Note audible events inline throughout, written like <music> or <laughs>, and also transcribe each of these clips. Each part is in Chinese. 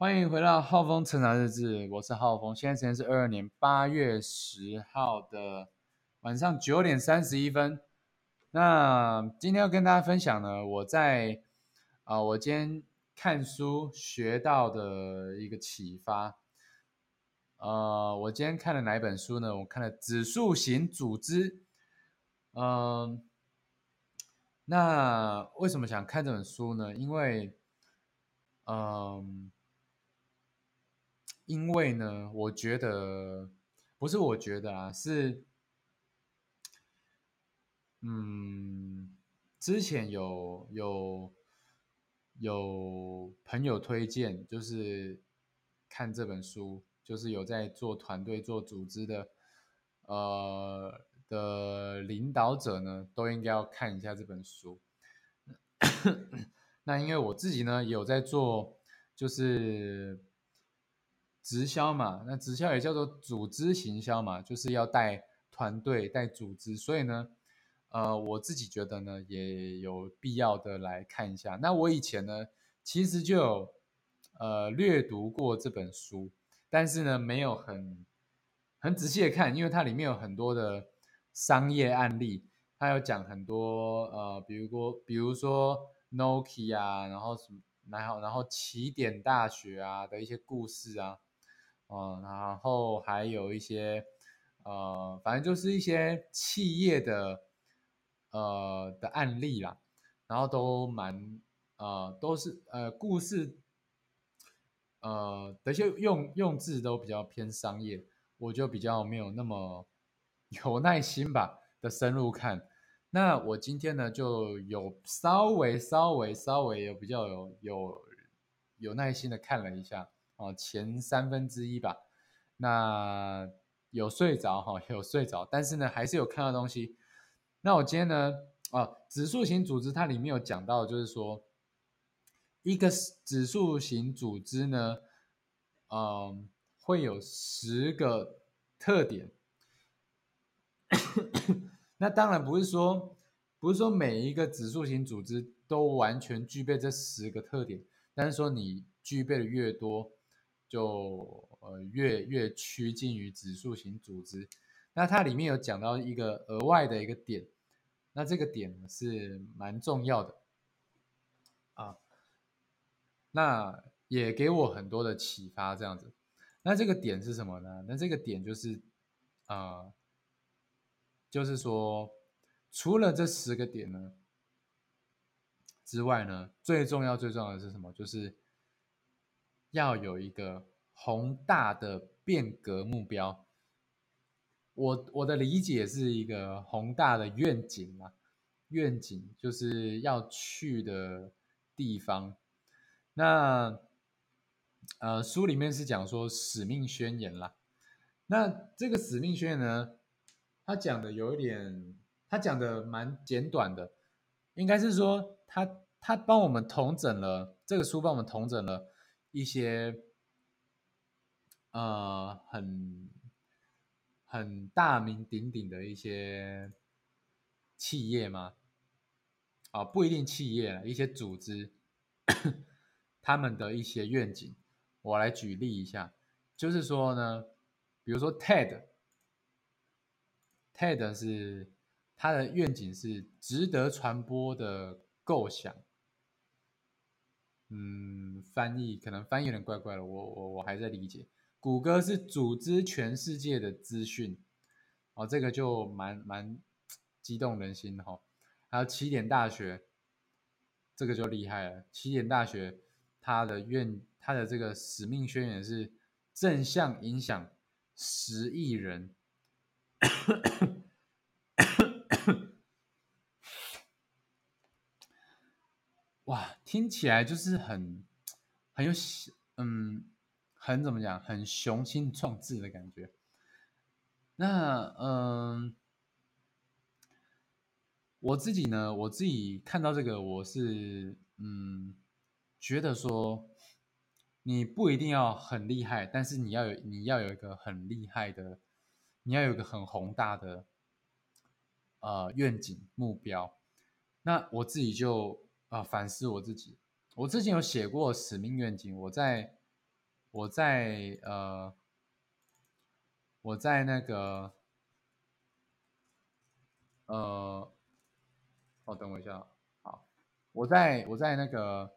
欢迎回到浩峰成长日志，我是浩峰，现在时间是二二年八月十号的晚上九点三十一分。那今天要跟大家分享呢，我在啊、我今天看书学到的一个启发。呃，我今天看了哪一本书呢？我看了《指数型组织》。嗯、那为什么想看这本书呢？因为，嗯、因为呢，我觉得不是我觉得啊，是，嗯，之前有有有朋友推荐，就是看这本书，就是有在做团队、做组织的，呃的领导者呢，都应该要看一下这本书。<coughs> 那因为我自己呢，有在做，就是直销嘛，那直销也叫做组织行销嘛，就是要带团队、带组织，所以呢，呃，我自己觉得呢，也有必要的来看一下。那我以前呢，其实就有呃略读过这本书，但是呢，没有很很仔细的看，因为它里面有很多的商业案例，它有讲很多呃，比如说比如说 Nokia 啊，然后什么，然后然后起点大学啊的一些故事啊，嗯，然后还有一些呃，反正就是一些企业的呃的案例啦，然后都蛮呃都是呃故事呃的一些用用字都比较偏商业，我就比较没有那么 <laughs> 有耐心吧的深入看。那我今天呢就有稍微稍微稍微有比较有有有耐心的看了一下哦，前三分之一吧。那有睡着哈，<laughs> 有睡着，但是呢还是有看到东西。那我今天呢，啊，指数型组织它里面有讲到，就是说一个指数型组织呢，嗯，会有十个特点。<coughs> 那当然不是说，不是说每一个指数型组织都完全具备这十个特点，但是说你具备的越多，就呃越越趋近于指数型组织。那它里面有讲到一个额外的一个点，那这个点是蛮重要的啊，那也给我很多的启发，这样子。那这个点是什么呢？那这个点就是啊。就是说，除了这十个点呢之外呢，最重要最重要的是什么？就是要有一个宏大的变革目标。我我的理解是一个宏大的愿景嘛，愿景就是要去的地方。那呃，书里面是讲说使命宣言啦。那这个使命宣言呢？他讲的有一点，他讲的蛮简短的，应该是说他他帮我们统整了这个书，帮我们统整了一些呃很很大名鼎鼎的一些企业吗？啊，不一定企业，一些组织，他们的一些愿景，我来举例一下，就是说呢，比如说 TED。TED 是他的愿景是值得传播的构想，嗯，翻译可能翻译有点怪怪的，我我我还在理解。谷歌是组织全世界的资讯，哦，这个就蛮蛮 <tsk> 激动人心的哈、哦。还有起点大学，这个就厉害了。起点大学它的愿，它的这个使命宣言是正向影响十亿人。<coughs> 听起来就是很很有嗯，很怎么讲，很雄心壮志的感觉。那嗯，我自己呢，我自己看到这个，我是嗯，觉得说你不一定要很厉害，但是你要有你要有一个很厉害的，你要有一个很宏大的呃愿景目标。那我自己就啊、反思我自己，我之前有写过使命愿景，我在我在呃，我在那个呃，哦，等我一下，好，我在我在那个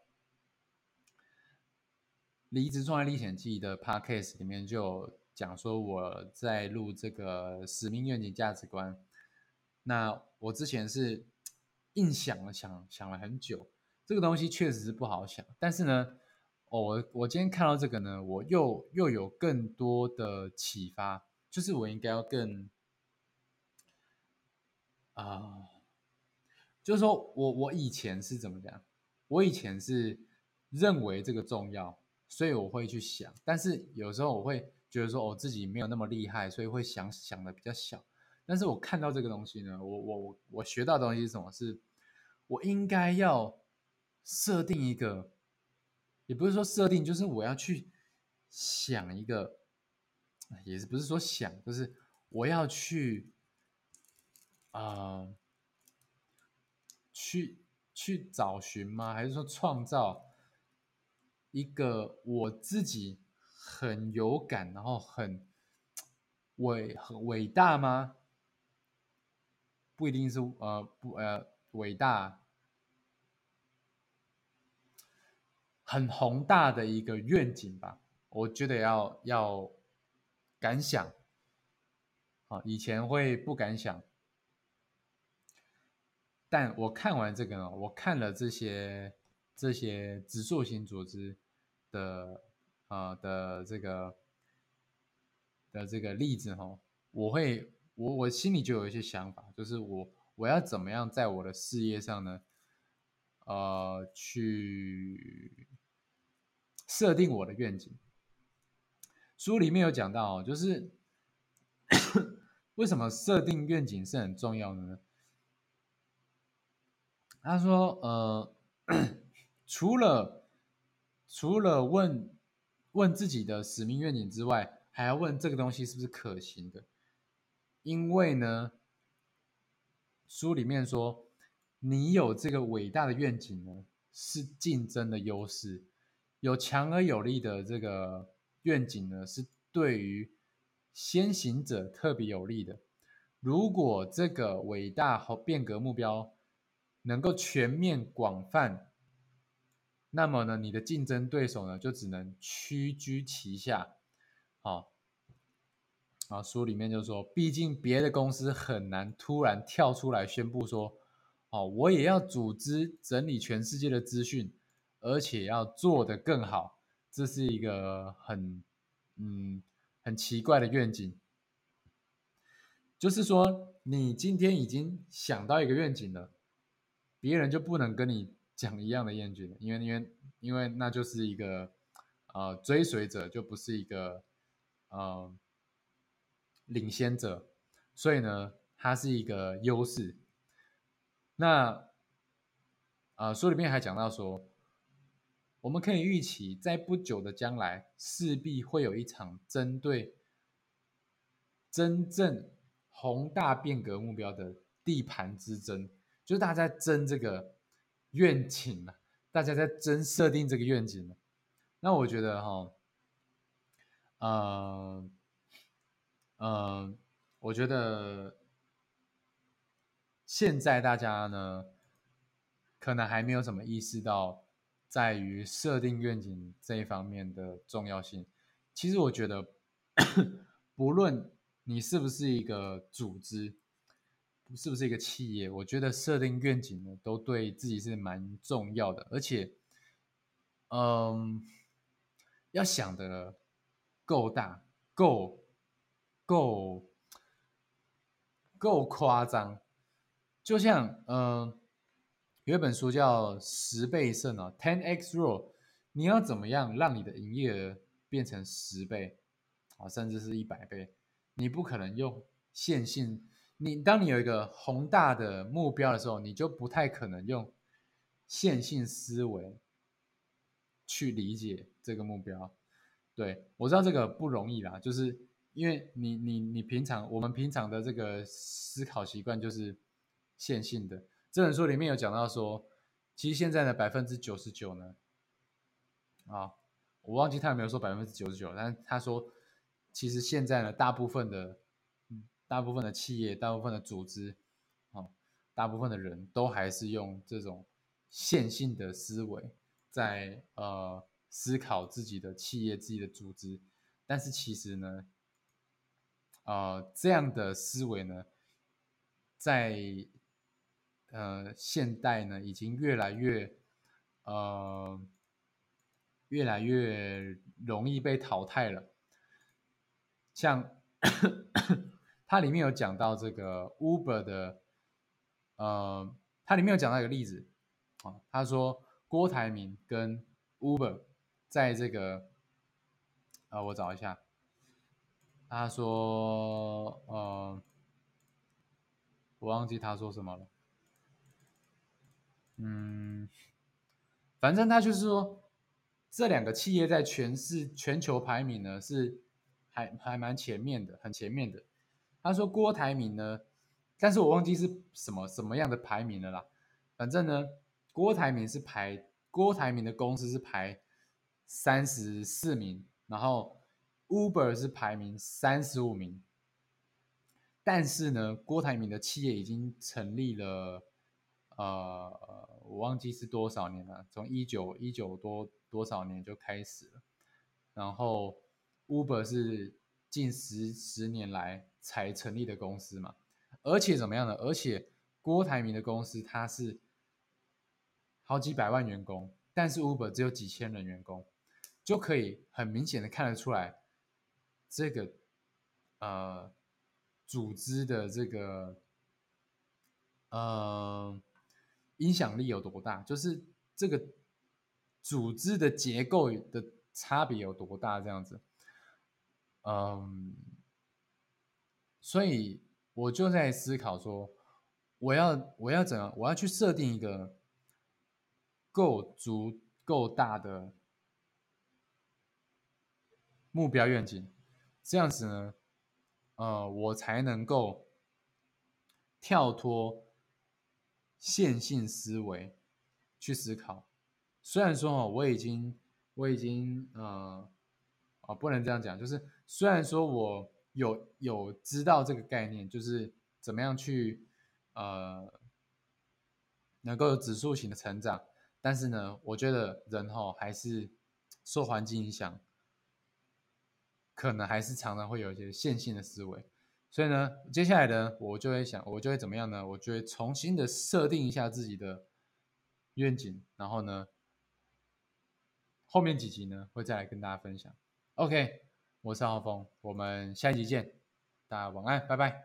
离职创业历险记的 podcast 里面就讲说我在录这个使命愿景价值观。那我之前是硬想了想想了很久，这个东西确实是不好想，但是呢。哦，我我今天看到这个呢，我又又有更多的启发，就是我应该要更啊，就是说我我以前是怎么讲？我以前是认为这个重要，所以我会去想，但是有时候我会觉得说我自己没有那么厉害，所以会想想的比较小。但是我看到这个东西呢，我我我我学到东西是什么？是我应该要设定一个。也不是说设定，就是我要去想一个，也是不是说想，就是我要去啊，去去找寻吗？还是说创造一个我自己很有感，然后很伟很伟大吗？不一定是呃不呃伟大。很宏大的一个愿景吧，我觉得要要敢想，啊，以前会不敢想，但我看完这个呢，我看了这些这些指数型组织的啊的这个的这个例子哈，我会我我心里就有一些想法，就是我我要怎么样在我的事业上呢，呃，去。设定我的愿景，书里面有讲到，就是 <coughs> 为什么设定愿景是很重要的呢？他说，呃，<coughs> 除了除了问问自己的使命愿景之外，还要问这个东西是不是可行的，因为呢，书里面说，你有这个伟大的愿景呢，是竞争的优势。有强而有力的这个愿景呢，是对于先行者特别有利的。如果这个伟大和变革目标能够全面广泛，那么呢，你的竞争对手呢就只能屈居其下。好，啊，书里面就说，毕竟别的公司很难突然跳出来宣布说，哦，我也要组织整理全世界的资讯。而且要做得更好，这是一个很嗯很奇怪的愿景。就是说，你今天已经想到一个愿景了，别人就不能跟你讲一样的愿景了，因为因为因为那就是一个呃追随者，就不是一个呃领先者，所以呢，它是一个优势。那啊书里面还讲到说。我们可以预期，在不久的将来，势必会有一场针对真正宏大变革目标的地盘之争，就是大家争这个愿景嘛，大家在争设定这个愿景嘛。那我觉得哈，呃，呃，我觉得现在大家呢，可能还没有什么意识到。在于设定愿景这一方面的重要性。其实我觉得，不论你是不是一个组织，是不是一个企业，我觉得设定愿景呢，都对自己是蛮重要的。而且，嗯，要想的够大、够、够、够夸张，就像呃。有一本书叫十倍胜哦，Ten X Rule，你要怎么样让你的营业额变成十倍啊，甚至是一百倍？你不可能用线性，你当你有一个宏大的目标的时候，你就不太可能用线性思维去理解这个目标。对我知道这个不容易啦，就是因为你你你平常我们平常的这个思考习惯就是线性的。这本书里面有讲到说，其实现在的百分之九十九呢，啊，我忘记他有没有说百分之九十九，但是他说，其实现在呢，大部分的，大部分的企业，大部分的组织，啊，大部分的人都还是用这种线性的思维在呃思考自己的企业、自己的组织，但是其实呢，呃，这样的思维呢，在呃现代呢，已经越来越。呃，越来越容易被淘汰了。像它里面有讲到这个 Uber 的，呃，它里面有讲到一个例子啊，他说郭台铭跟 Uber 在这个，呃，我找一下，他说，呃，我忘记他说什么了，嗯。反正他就是说，这两个企业在全市全球排名呢是还还蛮前面的，很前面的。他说郭台铭呢，但是我忘记是什么什么样的排名了啦。反正呢，郭台铭是排郭台铭的公司是排三十四名，然后 Uber 是排名三十五名。但是呢，郭台铭的企业已经成立了，呃。我忘记是多少年了，从一九一九多多少年就开始了，然后 Uber 是近十十年来才成立的公司嘛，而且怎么样呢？而且郭台铭的公司它是好几百万员工，但是 Uber 只有几千人员工，就可以很明显的看得出来，这个呃组织的这个呃。影响力有多大？就是这个组织的结构的差别有多大？这样子，嗯，所以我就在思考说，我要我要怎样？我要去设定一个够足够大的目标愿景，这样子呢，呃，我才能够跳脱。线性思维去思考，虽然说哦，我已经我已经呃啊，不能这样讲，就是虽然说我有有知道这个概念，就是怎么样去呃能够有指数型的成长，但是呢，我觉得人哈还是受环境影响，可能还是常常会有一些线性的思维。所以呢，接下来呢，我就会想，我就会怎么样呢？我就会重新的设定一下自己的愿景，然后呢，后面几集呢会再来跟大家分享。OK，我是浩峰，我们下一集见，大家晚安，拜拜。